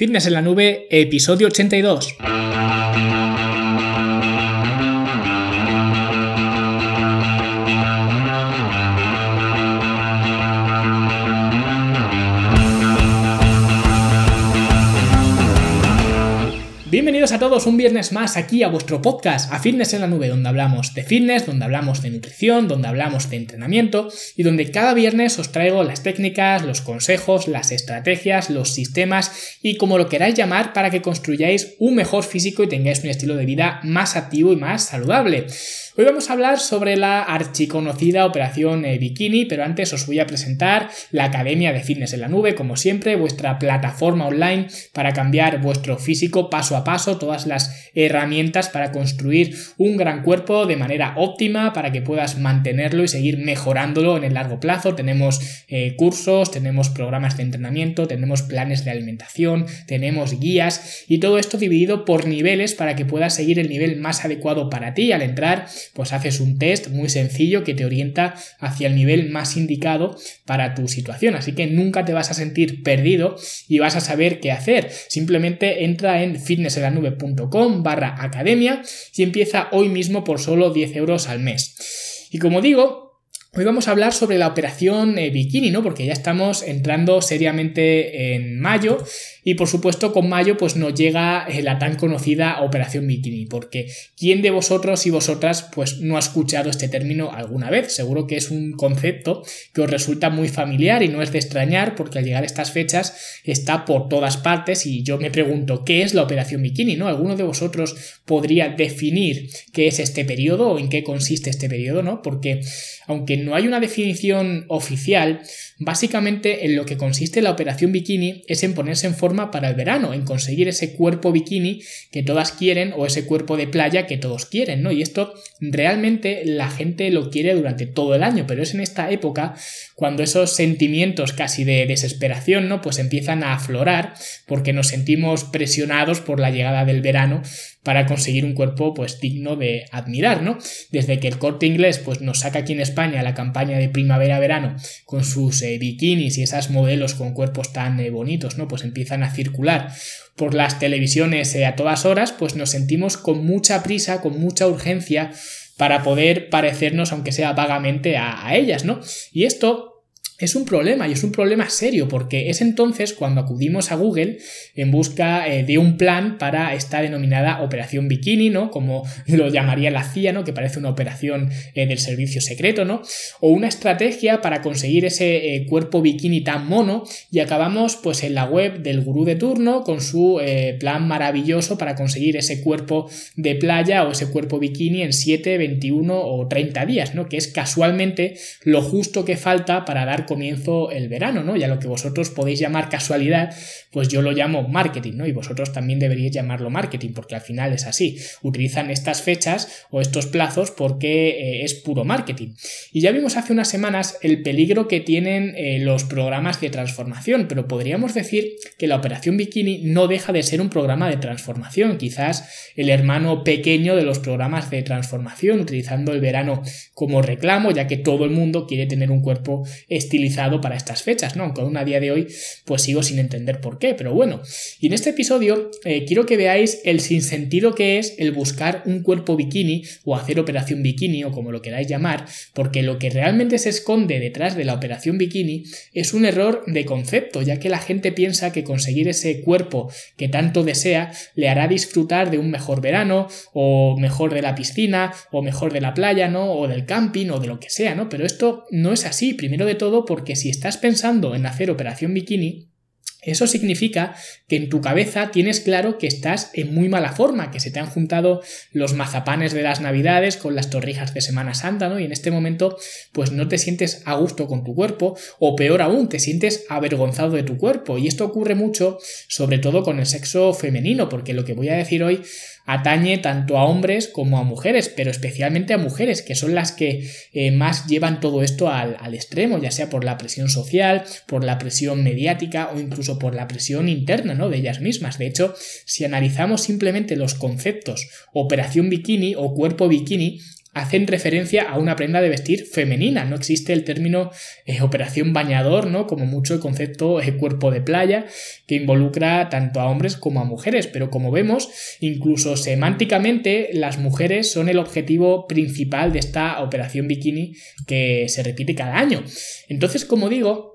Fitness en la Nube, episodio 82. Bienvenidos a todos un viernes más aquí a vuestro podcast, a Fitness en la Nube, donde hablamos de fitness, donde hablamos de nutrición, donde hablamos de entrenamiento y donde cada viernes os traigo las técnicas, los consejos, las estrategias, los sistemas y como lo queráis llamar para que construyáis un mejor físico y tengáis un estilo de vida más activo y más saludable. Hoy vamos a hablar sobre la archiconocida operación eh, Bikini, pero antes os voy a presentar la Academia de Fitness en la Nube, como siempre, vuestra plataforma online para cambiar vuestro físico paso a paso, todas las herramientas para construir un gran cuerpo de manera óptima, para que puedas mantenerlo y seguir mejorándolo en el largo plazo. Tenemos eh, cursos, tenemos programas de entrenamiento, tenemos planes de alimentación, tenemos guías y todo esto dividido por niveles para que puedas seguir el nivel más adecuado para ti al entrar pues haces un test muy sencillo que te orienta hacia el nivel más indicado para tu situación. Así que nunca te vas a sentir perdido y vas a saber qué hacer. Simplemente entra en fitnesselanube.com barra academia y empieza hoy mismo por solo 10 euros al mes. Y como digo, Hoy vamos a hablar sobre la operación eh, bikini, ¿no? Porque ya estamos entrando seriamente en mayo y por supuesto con mayo pues nos llega eh, la tan conocida operación bikini, porque ¿quién de vosotros y vosotras pues no ha escuchado este término alguna vez? Seguro que es un concepto que os resulta muy familiar y no es de extrañar porque al llegar a estas fechas está por todas partes y yo me pregunto ¿qué es la operación bikini? ¿No? ¿Alguno de vosotros podría definir qué es este periodo o en qué consiste este periodo? ¿No? Porque aunque no hay una definición oficial, básicamente en lo que consiste la operación bikini es en ponerse en forma para el verano, en conseguir ese cuerpo bikini que todas quieren o ese cuerpo de playa que todos quieren, ¿no? Y esto realmente la gente lo quiere durante todo el año, pero es en esta época cuando esos sentimientos casi de desesperación, ¿no? Pues empiezan a aflorar porque nos sentimos presionados por la llegada del verano para conseguir un cuerpo pues digno de admirar, ¿no? Desde que el corte inglés pues nos saca aquí en España la campaña de primavera-verano con sus eh, bikinis y esas modelos con cuerpos tan eh, bonitos, ¿no? Pues empiezan a circular por las televisiones eh, a todas horas, pues nos sentimos con mucha prisa, con mucha urgencia para poder parecernos, aunque sea vagamente, a, a ellas, ¿no? Y esto es un problema y es un problema serio porque es entonces cuando acudimos a Google en busca eh, de un plan para esta denominada operación bikini, ¿no? Como lo llamaría la CIA, ¿no? Que parece una operación eh, del servicio secreto, ¿no? O una estrategia para conseguir ese eh, cuerpo bikini tan mono y acabamos pues en la web del gurú de turno con su plan maravilloso para conseguir ese cuerpo de playa o ese cuerpo bikini en 7, 21 o 30 días, ¿no? Que es casualmente lo justo que falta para dar comienzo el verano, ¿no? Y a lo que vosotros podéis llamar casualidad, pues yo lo llamo marketing, ¿no? Y vosotros también deberíais llamarlo marketing, porque al final es así. Utilizan estas fechas o estos plazos porque eh, es puro marketing. Y ya vimos hace unas semanas el peligro que tienen eh, los programas de transformación, pero podríamos decir que la operación bikini no deja de ser un programa de transformación, quizás el hermano pequeño de los programas de transformación, utilizando el verano como reclamo, ya que todo el mundo quiere tener un cuerpo estilizado para estas fechas, ¿no? Aunque aún a día de hoy pues sigo sin entender por qué, pero bueno. Y en este episodio eh, quiero que veáis el sinsentido que es el buscar un cuerpo bikini o hacer operación bikini o como lo queráis llamar, porque lo que realmente se esconde detrás de la operación bikini es un error de concepto, ya que la gente piensa que conseguir ese cuerpo que tanto desea le hará disfrutar de un mejor verano o mejor de la piscina o mejor de la playa, ¿no? O del camping o de lo que sea, ¿no? Pero esto no es así. Primero de todo porque si estás pensando en hacer operación bikini, eso significa que en tu cabeza tienes claro que estás en muy mala forma, que se te han juntado los mazapanes de las navidades con las torrijas de Semana Santa, ¿no? Y en este momento, pues no te sientes a gusto con tu cuerpo, o peor aún, te sientes avergonzado de tu cuerpo. Y esto ocurre mucho, sobre todo con el sexo femenino, porque lo que voy a decir hoy atañe tanto a hombres como a mujeres, pero especialmente a mujeres, que son las que eh, más llevan todo esto al, al extremo, ya sea por la presión social, por la presión mediática o incluso por la presión interna ¿no? de ellas mismas. De hecho, si analizamos simplemente los conceptos operación bikini o cuerpo bikini, hacen referencia a una prenda de vestir femenina. No existe el término eh, operación bañador, ¿no? Como mucho el concepto cuerpo de playa, que involucra tanto a hombres como a mujeres. Pero como vemos, incluso semánticamente, las mujeres son el objetivo principal de esta operación bikini que se repite cada año. Entonces, como digo,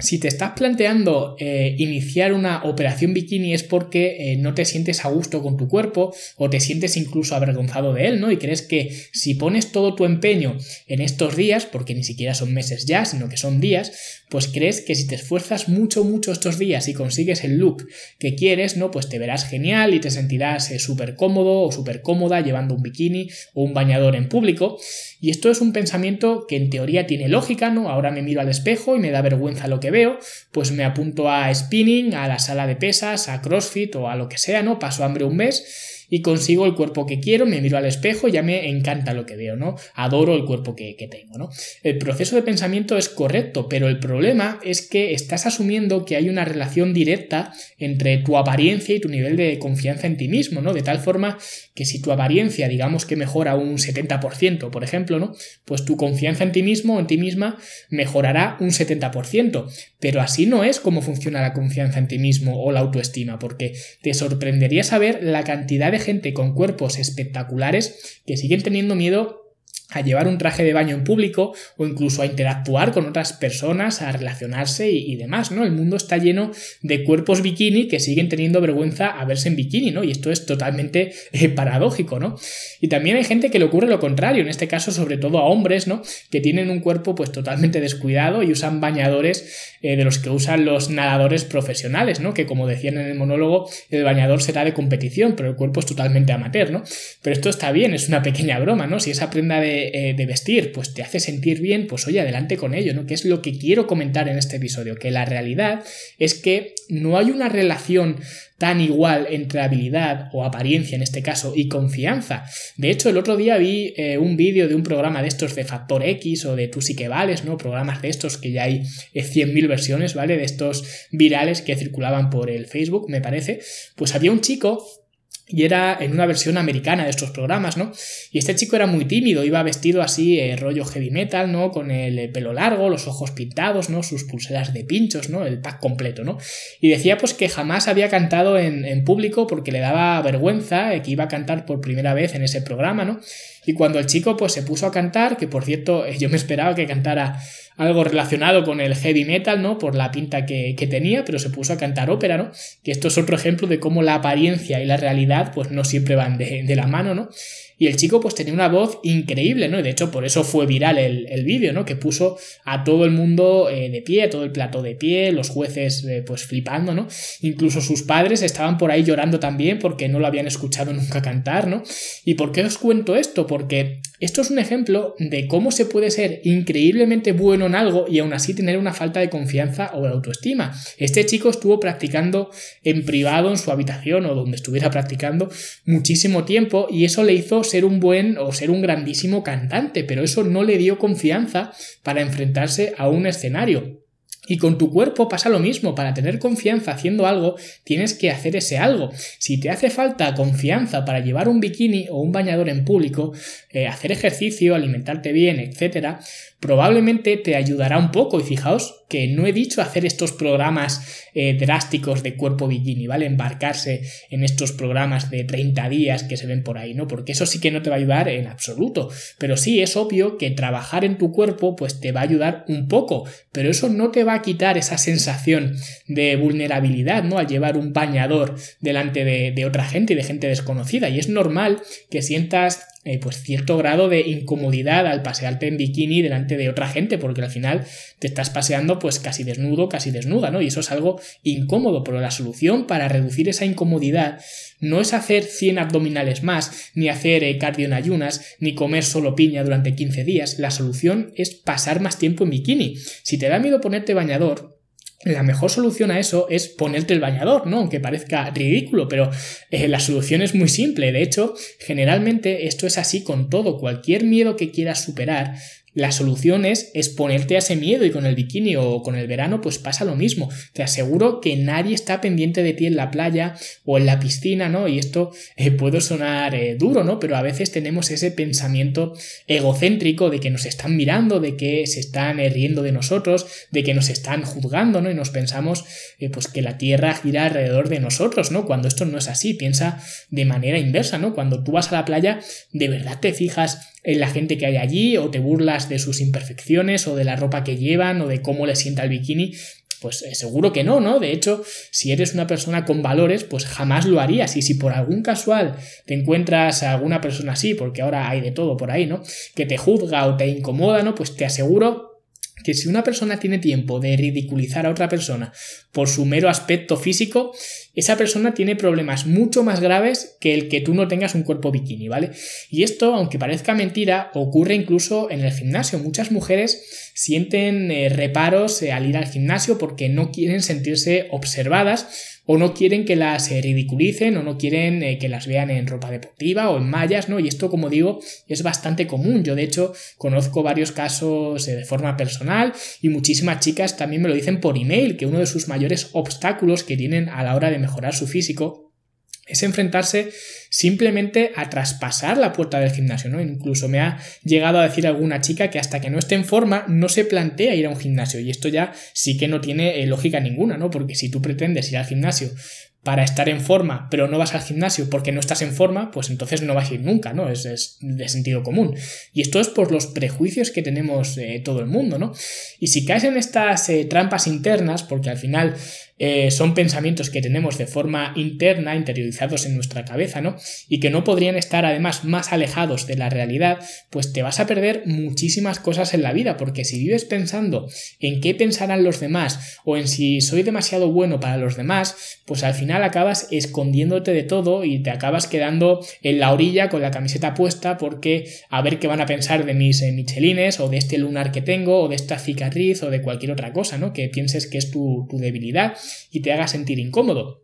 si te estás planteando eh, iniciar una operación bikini es porque eh, no te sientes a gusto con tu cuerpo o te sientes incluso avergonzado de él, ¿no? Y crees que si pones todo tu empeño en estos días, porque ni siquiera son meses ya, sino que son días, pues crees que si te esfuerzas mucho, mucho estos días y consigues el look que quieres, ¿no? Pues te verás genial y te sentirás eh, súper cómodo o súper cómoda llevando un bikini o un bañador en público. Y esto es un pensamiento que en teoría tiene lógica, ¿no? Ahora me miro al espejo y me da vergüenza lo que veo, pues me apunto a spinning, a la sala de pesas, a CrossFit o a lo que sea, ¿no? Paso hambre un mes y consigo el cuerpo que quiero, me miro al espejo ya me encanta lo que veo, ¿no? Adoro el cuerpo que, tengo, ¿no? El proceso de pensamiento es correcto, pero el problema es que estás asumiendo que hay una relación directa entre tu apariencia y tu nivel de confianza en ti mismo, ¿no? De tal forma que si tu apariencia, digamos que mejora un 70%, por ejemplo, ¿no? Pues tu confianza en ti mismo o en ti misma mejorará un 70%. Pero así no es como funciona la confianza en ti mismo o la autoestima, porque te sorprendería saber la cantidad de gente con cuerpos espectaculares que siguen teniendo miedo a llevar un traje de baño en público o incluso a interactuar con otras personas, a relacionarse y, demás, ¿no? El mundo está lleno de cuerpos bikini que siguen teniendo vergüenza a verse en bikini, ¿no? Y esto es totalmente eh, paradójico, ¿no? Y también hay gente que le ocurre lo contrario, en este caso sobre todo a hombres, ¿no? Que tienen un cuerpo pues totalmente descuidado y usan bañadores eh, de los que usan los nadadores profesionales, ¿no? Que como decían en el monólogo, el bañador será de competición, pero el cuerpo es totalmente amateur, ¿no? Pero esto está bien, es una pequeña broma, ¿no? Si esa prenda de eh, de, vestir, pues te hace sentir bien, pues oye, adelante con ello, ¿no? Que es lo que quiero comentar en este episodio, que la realidad es que no hay una relación tan igual entre habilidad o apariencia en este caso y confianza. De hecho, el otro día vi eh, un vídeo de un programa de estos de Factor X o de Tú sí que vales, ¿no? Programas de estos que ya hay 100.000 eh, versiones, ¿vale? De estos virales que circulaban por el Facebook, me parece. Pues había un chico y era en una versión americana de estos programas, ¿no? Y este chico era muy tímido, iba vestido así, eh, rollo heavy metal, ¿no? Con el eh, pelo largo, los ojos pintados, ¿no? Sus pulseras de pinchos, ¿no? El pack completo, ¿no? Y decía pues que jamás había cantado en, en público porque le daba vergüenza, eh, que iba a cantar por primera vez en ese programa, ¿no? Y cuando el chico pues se puso a cantar, que por cierto yo me esperaba que cantara algo relacionado con el heavy metal, ¿no? Por la pinta que, tenía, pero se puso a cantar ópera, ¿no? Que esto es otro ejemplo de cómo la apariencia y la realidad pues no siempre van de, de la mano, ¿no? Y el chico pues tenía una voz increíble, ¿no? Y de hecho por eso fue viral el, vídeo, ¿no? Que puso a todo el mundo eh, de pie, todo el plato de pie, los jueces eh, pues flipando, ¿no? Incluso sus padres estaban por ahí llorando también porque no lo habían escuchado nunca cantar, ¿no? ¿Y por qué os cuento esto? Porque esto es un ejemplo de cómo se puede ser increíblemente bueno en algo y aún así tener una falta de confianza o de autoestima. Este chico estuvo practicando en privado en su habitación o donde estuviera practicando muchísimo tiempo y eso le hizo ser un buen o ser un grandísimo cantante, pero eso no le dio confianza para enfrentarse a un escenario. Y con tu cuerpo pasa lo mismo, para tener confianza haciendo algo, tienes que hacer ese algo. Si te hace falta confianza para llevar un bikini o un bañador en público, eh, hacer ejercicio, alimentarte bien, etc., probablemente te ayudará un poco. Y fijaos que no he dicho hacer estos programas eh, drásticos de cuerpo bikini, ¿vale? Embarcarse en estos programas de 30 días que se ven por ahí, ¿no? Porque eso sí que no te va a ayudar en absoluto. Pero sí es obvio que trabajar en tu cuerpo pues te va a ayudar un poco, pero eso no te va a quitar esa sensación de vulnerabilidad, ¿no? Al llevar un bañador delante de, de otra gente y de gente desconocida. Y es normal que sientas eh, pues cierto grado de incomodidad al pasearte en bikini delante de otra gente, porque al final te estás paseando pues casi desnudo, casi desnuda, ¿no? Y eso es algo incómodo, pero la solución para reducir esa incomodidad no es hacer 100 abdominales más, ni hacer eh, cardio en ayunas, ni comer solo piña durante 15 días. La solución es pasar más tiempo en bikini. Si te da miedo ponerte bañador, la mejor solución a eso es ponerte el bañador, ¿no? Aunque parezca ridículo, pero eh, la solución es muy simple. De hecho, generalmente esto es así con todo. Cualquier miedo que quieras superar, la solución es exponerte a ese miedo y con el bikini o con el verano pues pasa lo mismo. Te aseguro que nadie está pendiente de ti en la playa o en la piscina, ¿no? Y esto eh, puede sonar eh, duro, ¿no? Pero a veces tenemos ese pensamiento egocéntrico de que nos están mirando, de que se están eh, riendo de nosotros, de que nos están juzgando, ¿no? Y nos pensamos pues que la Tierra gira alrededor de nosotros, ¿no? Cuando esto no es así, piensa de manera inversa, ¿no? Cuando tú vas a la playa, ¿de verdad te fijas la gente que hay allí o te burlas de sus imperfecciones o de la ropa que llevan o de cómo les sienta el bikini? Pues eh, seguro que no, ¿no? De hecho, si eres una persona con valores, pues jamás lo harías. Y si por algún casual te encuentras a alguna persona así, porque ahora hay de todo por ahí, ¿no? Que te juzga o te incomoda, ¿no? Pues te aseguro que si una persona tiene tiempo de ridiculizar a otra persona por su mero aspecto físico, esa persona tiene problemas mucho más graves que el que tú no tengas un cuerpo bikini, ¿vale? Y esto, aunque parezca mentira, ocurre incluso en el gimnasio. Muchas mujeres sienten eh, reparos eh, al ir al gimnasio porque no quieren sentirse observadas o no quieren que las eh, ridiculicen o no quieren que las vean en ropa deportiva o en mallas, ¿no? Y esto, como digo, es bastante común. Yo, de hecho, conozco varios casos de forma personal y muchísimas chicas también me lo dicen por email, que uno de sus mayores obstáculos que tienen a la hora de mejorar su físico es enfrentarse simplemente a traspasar la puerta del gimnasio, ¿no? Incluso me ha llegado a decir alguna chica que hasta que no esté en forma no se plantea ir a un gimnasio y esto ya sí que no tiene eh, lógica ninguna, ¿no? Porque si tú pretendes ir al gimnasio para estar en forma, pero no vas al gimnasio porque no estás en forma, pues entonces no vas a ir nunca, ¿no? Es, de sentido común. Y esto es por los prejuicios que tenemos eh, todo el mundo, ¿no? Y si caes en estas eh, trampas internas, porque al final son pensamientos que tenemos de forma interna, interiorizados en nuestra cabeza, ¿no? Y que no podrían estar además más alejados de la realidad, pues te vas a perder muchísimas cosas en la vida, porque si vives pensando en qué pensarán los demás o en si soy demasiado bueno para los demás, pues al final acabas escondiéndote de todo y te acabas quedando en la orilla con la camiseta puesta porque a ver qué van a pensar de mis eh, michelines o de este lunar que tengo o de esta cicatriz o de cualquier otra cosa, ¿no? Que pienses que es tu, tu debilidad y te haga sentir incómodo.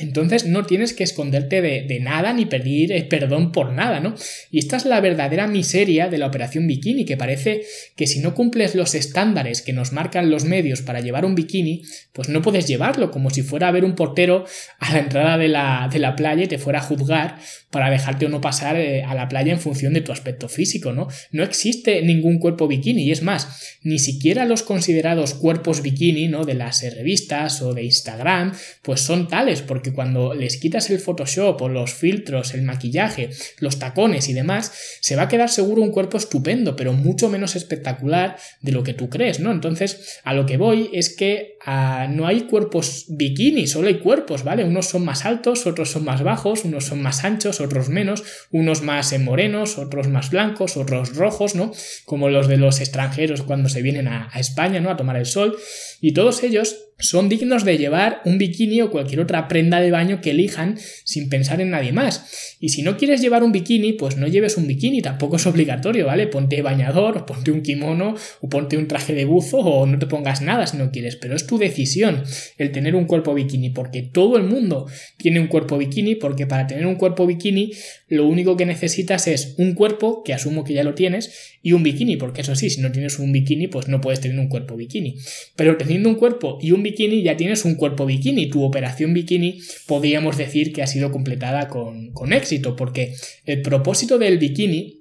Entonces no tienes que esconderte de, nada ni pedir eh, perdón por nada, ¿no? Y esta es la verdadera miseria de la operación bikini, que parece que si no cumples los estándares que nos marcan los medios para llevar un bikini, pues no puedes llevarlo, como si fuera a ver un portero a la entrada de la, de la playa y te fuera a juzgar para dejarte o no pasar eh, a la playa en función de tu aspecto físico, ¿no? No existe ningún cuerpo bikini, y es más, ni siquiera los considerados cuerpos bikini, ¿no? De las eh, revistas o de Instagram, pues son tales, porque cuando les quitas el Photoshop o los filtros, el maquillaje, los tacones y demás, se va a quedar seguro un cuerpo estupendo, pero mucho menos espectacular de lo que tú crees, ¿no? Entonces, a lo que voy es que no hay cuerpos bikini, solo hay cuerpos, ¿vale? Unos son más altos, otros son más bajos, unos son más anchos, otros menos, unos más morenos, otros más blancos, otros rojos, ¿no? Como los de los extranjeros cuando se vienen a, a España, ¿no? A tomar el sol. Y todos ellos son dignos de llevar un bikini o cualquier otra prenda de baño que elijan sin pensar en nadie más. Y si no quieres llevar un bikini, pues no lleves un bikini, tampoco es obligatorio, ¿vale? Ponte bañador, o ponte un kimono, o ponte un traje de buzo, o no te pongas nada si no quieres, pero es tu decisión el tener un cuerpo bikini, porque todo el mundo tiene un cuerpo bikini, porque para tener un cuerpo bikini lo único que necesitas es un cuerpo, que asumo que ya lo tienes, y un bikini, porque eso sí, si no tienes un bikini, pues no puedes tener un cuerpo bikini. Pero teniendo un cuerpo y un bikini ya tienes un cuerpo bikini. Tu operación bikini podríamos decir que ha sido completada con, con éxito, porque el propósito del bikini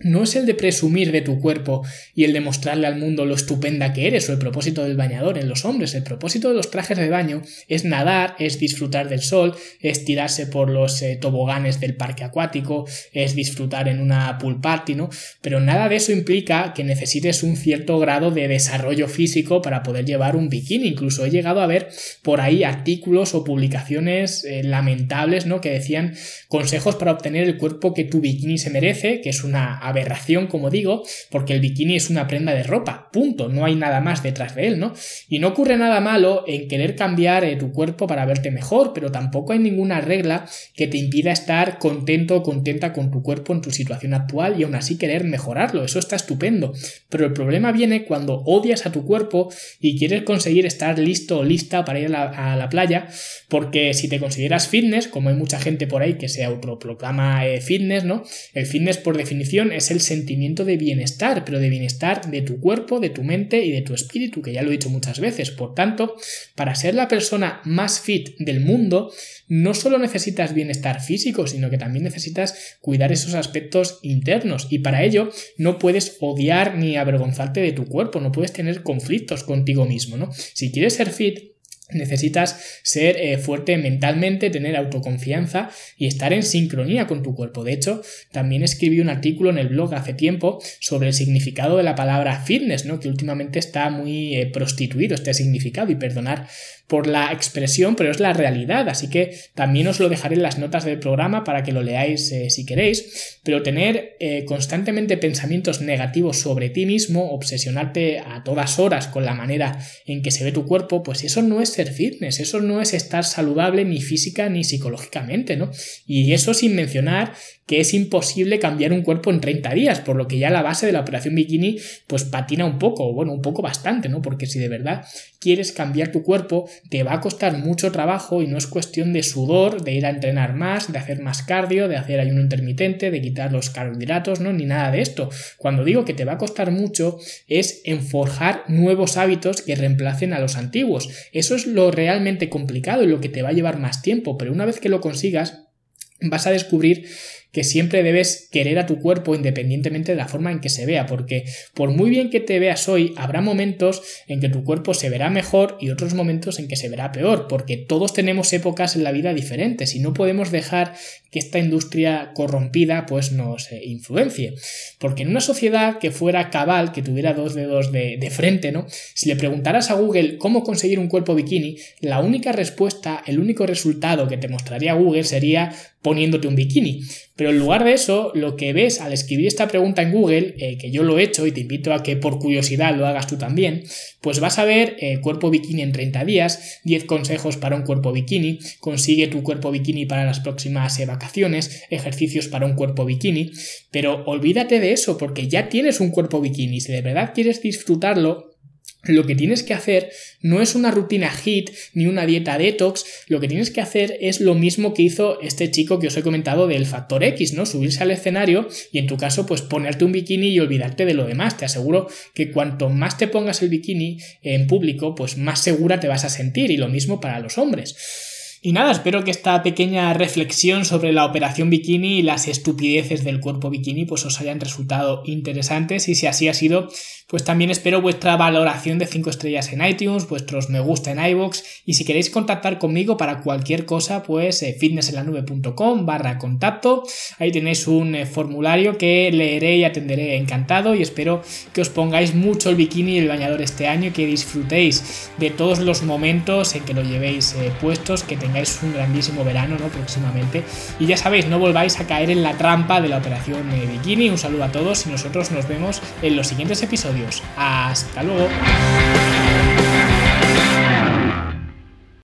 no es el de presumir de tu cuerpo y el de mostrarle al mundo lo estupenda que eres o el propósito del bañador en los hombres. El propósito de los trajes de baño es nadar, es disfrutar del sol, es tirarse por los eh, toboganes del parque acuático, es disfrutar en una pool party, ¿no? Pero nada de eso implica que necesites un cierto grado de desarrollo físico para poder llevar un bikini. Incluso he llegado a ver por ahí artículos o publicaciones eh, lamentables, ¿no? Que decían consejos para obtener el cuerpo que tu bikini se merece, que es una aberración, como digo, porque el bikini es una prenda de ropa, punto, no hay nada más detrás de él, ¿no? Y no ocurre nada malo en querer cambiar eh, tu cuerpo para verte mejor, pero tampoco hay ninguna regla que te impida estar contento o contenta con tu cuerpo en tu situación actual y aún así querer mejorarlo, eso está estupendo. Pero el problema viene cuando odias a tu cuerpo y quieres conseguir estar listo o lista para ir a la, playa, porque si te consideras fitness, como hay mucha gente por ahí que se autoproclama eh, fitness, ¿no? El fitness por definición es el sentimiento de bienestar, pero de bienestar de tu cuerpo, de tu mente y de tu espíritu, que ya lo he dicho muchas veces. Por tanto, para ser la persona más fit del mundo, no solo necesitas bienestar físico, sino que también necesitas cuidar esos aspectos internos. Y para ello no puedes odiar ni avergonzarte de tu cuerpo, no puedes tener conflictos contigo mismo, ¿no? Si quieres ser fit, Necesitas ser eh, fuerte mentalmente, tener autoconfianza y estar en sincronía con tu cuerpo. De hecho, también escribí un artículo en el blog hace tiempo sobre el significado de la palabra fitness, ¿no? que últimamente está muy eh, prostituido este significado y perdonar por la expresión, pero es la realidad, así que también os lo dejaré en las notas del programa para que lo leáis eh, si queréis, pero tener constantemente pensamientos negativos sobre ti mismo, obsesionarte a todas horas con la manera en que se ve tu cuerpo, pues eso no es ser fitness, eso no es estar saludable ni física ni psicológicamente, ¿no? Y eso sin mencionar que es imposible cambiar un cuerpo en 30 días, por lo que ya la base de la operación bikini pues patina un poco, bueno, un poco bastante, ¿no? Porque si de verdad quieres cambiar tu cuerpo, te va a costar mucho trabajo y no es cuestión de sudor, de ir a entrenar más, de hacer más cardio, de hacer ayuno intermitente, de quitar los carbohidratos, ¿no? Ni nada de esto. Cuando digo que te va a costar mucho es en forjar nuevos hábitos que reemplacen a los antiguos. Eso es lo realmente complicado y lo que te va a llevar más tiempo, pero una vez que lo consigas, vas a descubrir que siempre debes querer a tu cuerpo independientemente de la forma en que se vea, porque por muy bien que te veas hoy, habrá momentos en que tu cuerpo se verá mejor y otros momentos en que se verá peor, porque todos tenemos épocas en la vida diferentes y no podemos dejar que esta industria corrompida pues nos eh, influencie. Porque en una sociedad que fuera cabal, que tuviera dos dedos de, de frente, ¿no? Si le preguntaras a Google cómo conseguir un cuerpo bikini, la única respuesta, el único resultado que te mostraría Google sería poniéndote un bikini. Pero en lugar de eso, lo que ves al escribir esta pregunta en Google, eh, que yo lo he hecho y te invito a que por curiosidad lo hagas tú también, pues vas a ver eh, cuerpo bikini en 30 días, 10 consejos para un cuerpo bikini, consigue tu cuerpo bikini para las próximas eh, vacaciones, ejercicios para un cuerpo bikini, pero olvídate de eso porque ya tienes un cuerpo bikini, si de verdad quieres disfrutarlo, lo que tienes que hacer no es una rutina HIT ni una dieta detox, lo que tienes que hacer es lo mismo que hizo este chico que os he comentado del factor X, ¿no? Subirse al escenario y en tu caso pues ponerte un bikini y olvidarte de lo demás. Te aseguro que cuanto más te pongas el bikini en público, pues más segura te vas a sentir y lo mismo para los hombres. Y nada, espero que esta pequeña reflexión sobre la operación bikini y las estupideces del cuerpo bikini pues os hayan resultado interesantes. Y si así ha sido, pues también espero vuestra valoración de 5 estrellas en iTunes, vuestros me gusta en iVoox. Y si queréis contactar conmigo para cualquier cosa, pues eh, fitnessenlanube.com barra contacto, ahí tenéis un eh, formulario que leeré y atenderé encantado. Y espero que os pongáis mucho el bikini y el bañador este año y que disfrutéis de todos los momentos en que lo llevéis eh, puestos, que tengáis un grandísimo verano ¿no? próximamente. Y ya sabéis, no volváis a caer en la trampa de la operación eh, bikini. Un saludo a todos y nosotros nos vemos en los siguientes episodios. Hasta luego.